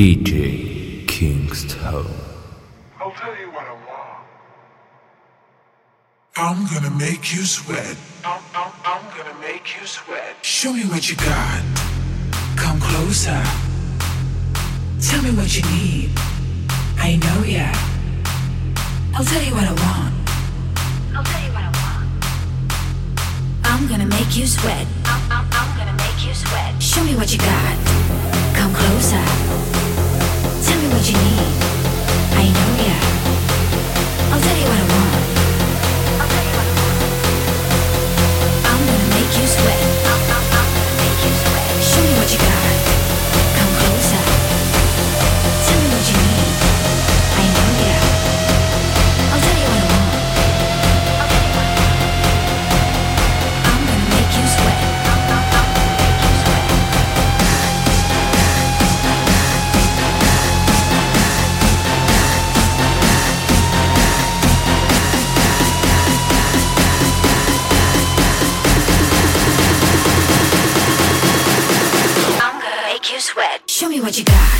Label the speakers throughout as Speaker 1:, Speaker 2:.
Speaker 1: DJ Kingstone.
Speaker 2: I'll tell you what I want.
Speaker 3: I'm gonna make you sweat.
Speaker 2: I'm, I'm, I'm gonna make you sweat.
Speaker 3: Show me what you got. Come closer. Tell me what you need. I know ya. I'll tell you what I want.
Speaker 4: I'll tell you what I want. I'm gonna make you sweat. I'm, I'm, I'm gonna make you sweat. Show me what you got. Come closer what you need. I know ya. I'll tell you what I want. I'm make you sweat. Show me what you got. what you got.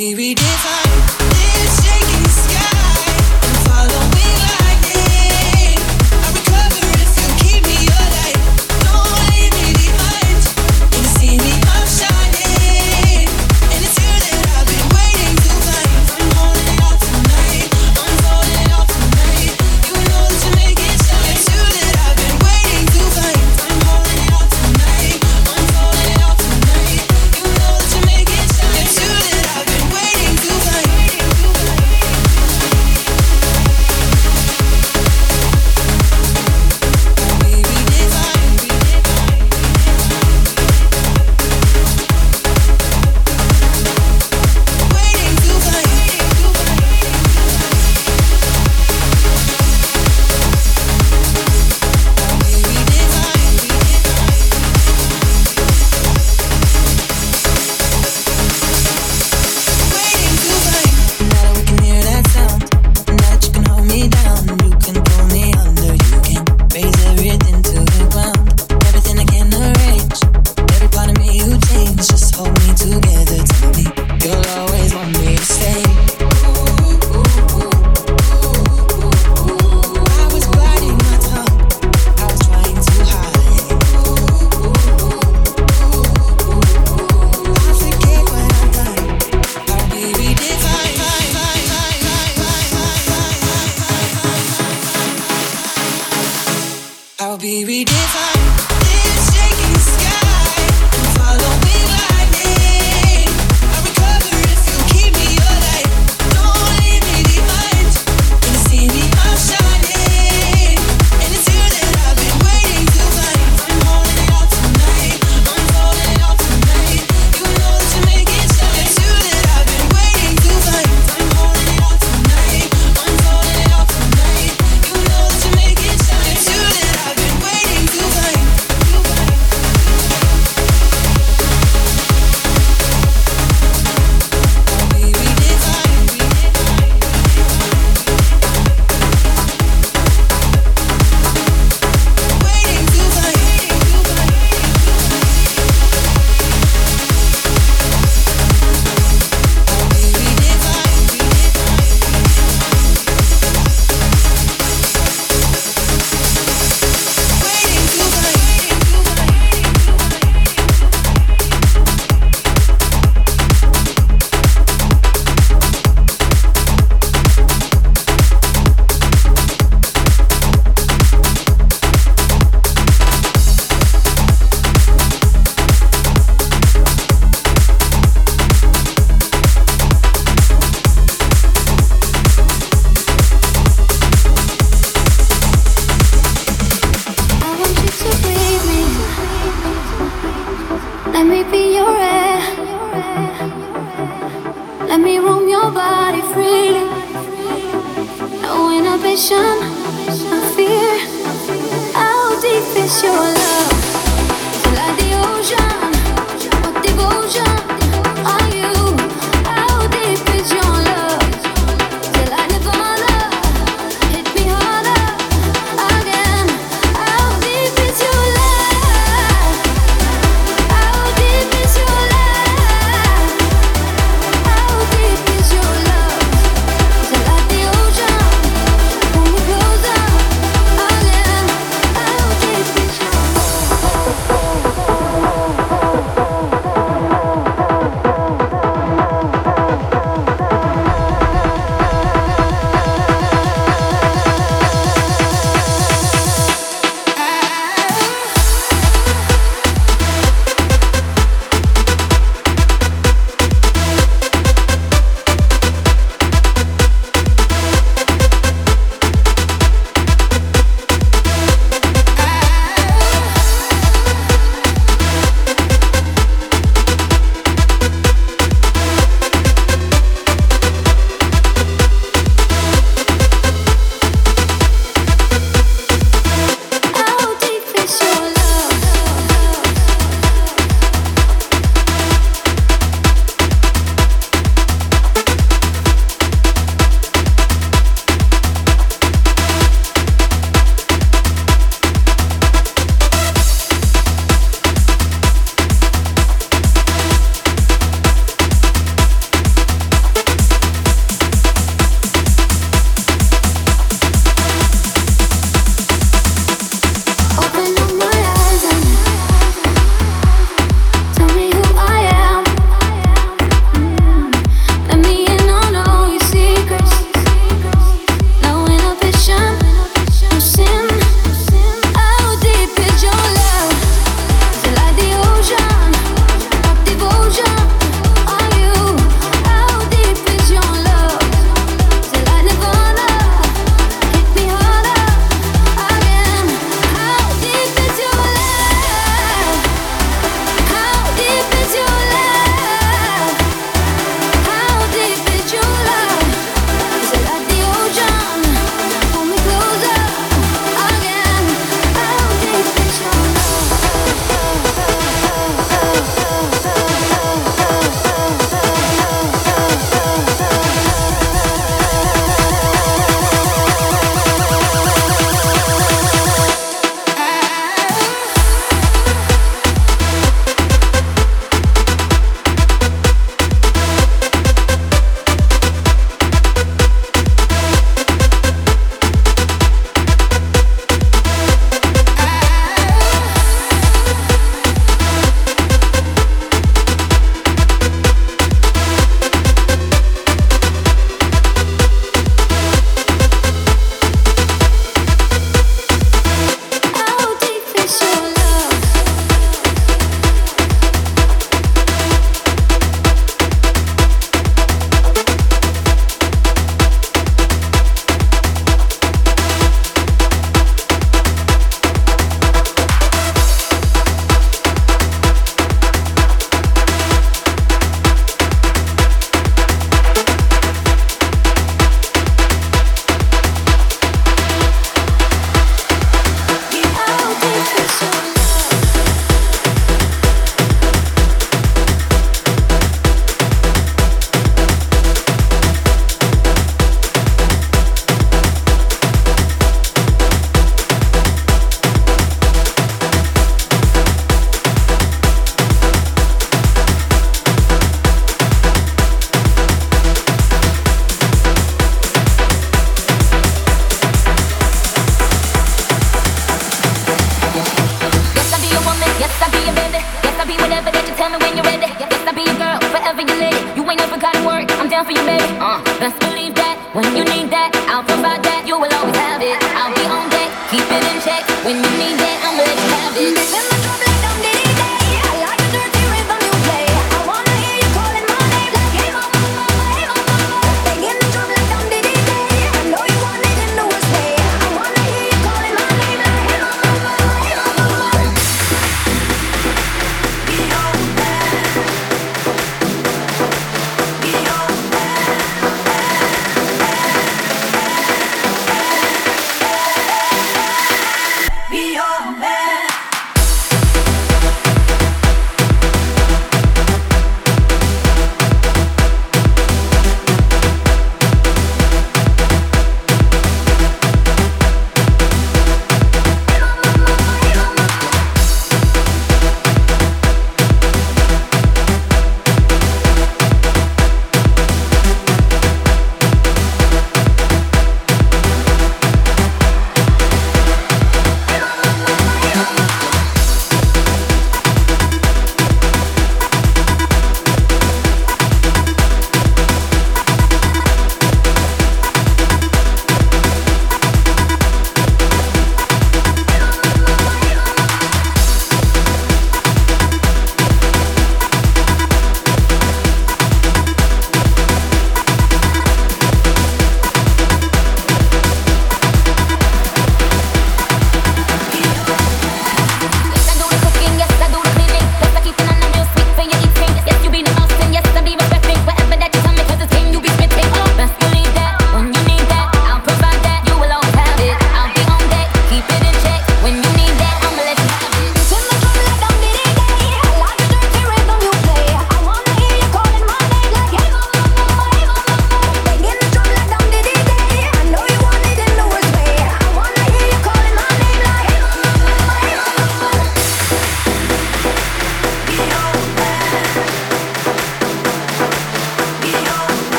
Speaker 4: I'll
Speaker 1: be